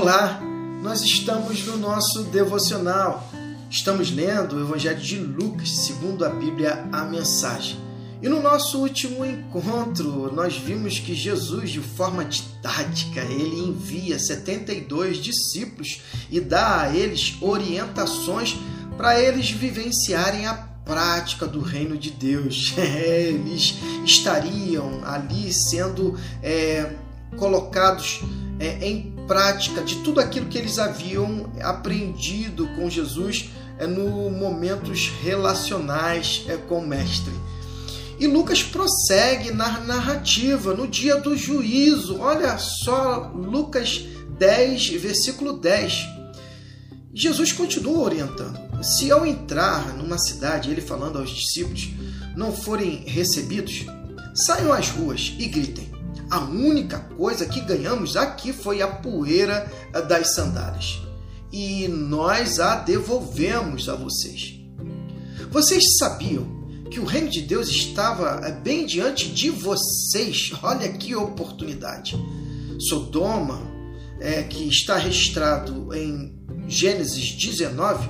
Olá, nós estamos no nosso devocional. Estamos lendo o Evangelho de Lucas, segundo a Bíblia, a mensagem. E no nosso último encontro, nós vimos que Jesus, de forma didática, ele envia 72 discípulos e dá a eles orientações para eles vivenciarem a prática do reino de Deus. eles estariam ali sendo é, colocados é, em prática de tudo aquilo que eles haviam aprendido com Jesus é, no momentos relacionais é, com o Mestre. E Lucas prossegue na narrativa, no dia do juízo. Olha só, Lucas 10, versículo 10. Jesus continua orientando. Se ao entrar numa cidade, ele falando aos discípulos, não forem recebidos, saiam às ruas e gritem: a única coisa que ganhamos aqui foi a poeira das sandálias. E nós a devolvemos a vocês. Vocês sabiam que o reino de Deus estava eh, bem diante de vocês? Olha que oportunidade. Sodoma, é, que está registrado em Gênesis 19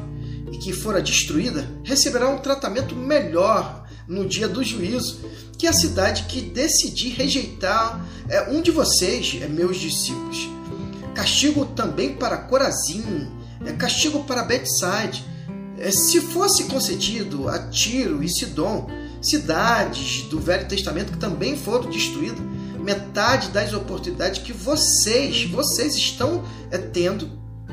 e que fora destruída, receberá um tratamento melhor no dia do juízo que a cidade que decidi rejeitar é um de vocês, é meus discípulos. Castigo também para Corazim, é castigo para Betside. É, se fosse concedido a Tiro e Sidom, cidades do Velho Testamento que também foram destruídas, metade das oportunidades que vocês, vocês estão é, tendo,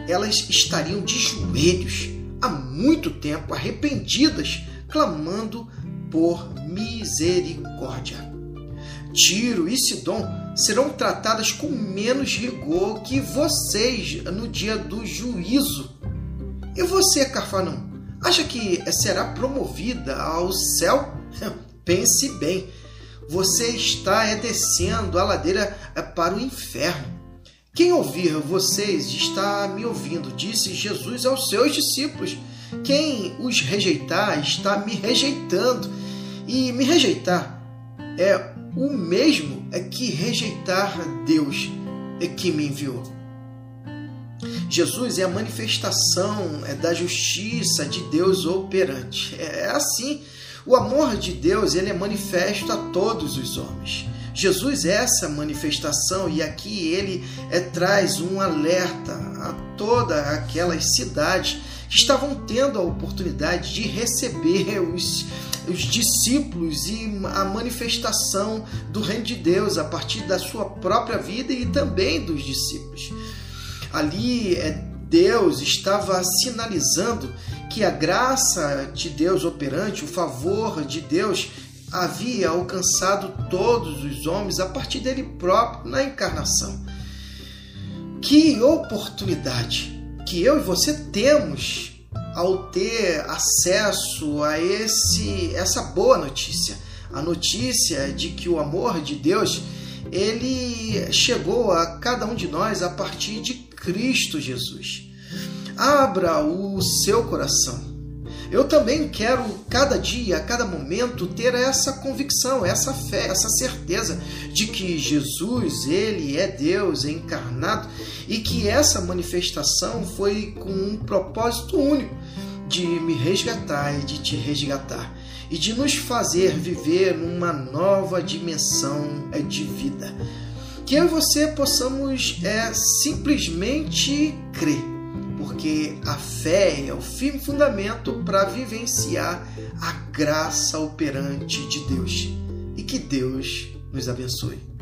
elas estariam de joelhos há muito tempo, arrependidas, clamando por misericórdia. Tiro e Sidom serão tratadas com menos rigor que vocês no dia do juízo. E você, Cafarnaum, acha que será promovida ao céu? Pense bem, você está descendo a ladeira é, para o inferno. Quem ouvir vocês está me ouvindo, disse Jesus aos seus discípulos. Quem os rejeitar está me rejeitando e me rejeitar é o mesmo é que rejeitar Deus é que me enviou. Jesus é a manifestação é da justiça de Deus operante. É assim, o amor de Deus ele é manifesto a todos os homens. Jesus é essa manifestação e aqui ele é, traz um alerta a todas aquelas cidades que estavam tendo a oportunidade de receber os os discípulos e a manifestação do reino de Deus a partir da sua própria vida e também dos discípulos. Ali é, Deus estava sinalizando que a graça de Deus operante, o favor de Deus havia alcançado todos os homens a partir dele próprio na encarnação. Que oportunidade que eu e você temos ao ter acesso a esse essa boa notícia, a notícia de que o amor de Deus ele chegou a cada um de nós a partir de Cristo Jesus. Abra o seu coração. Eu também quero cada dia, a cada momento ter essa convicção, essa fé, essa certeza de que Jesus, ele é Deus encarnado e que essa manifestação foi com um propósito único de me resgatar e de te resgatar e de nos fazer viver numa nova dimensão é, de vida. Que eu e você possamos é, simplesmente crer, porque a fé é o firme fundamento para vivenciar a graça operante de Deus. E que Deus nos abençoe.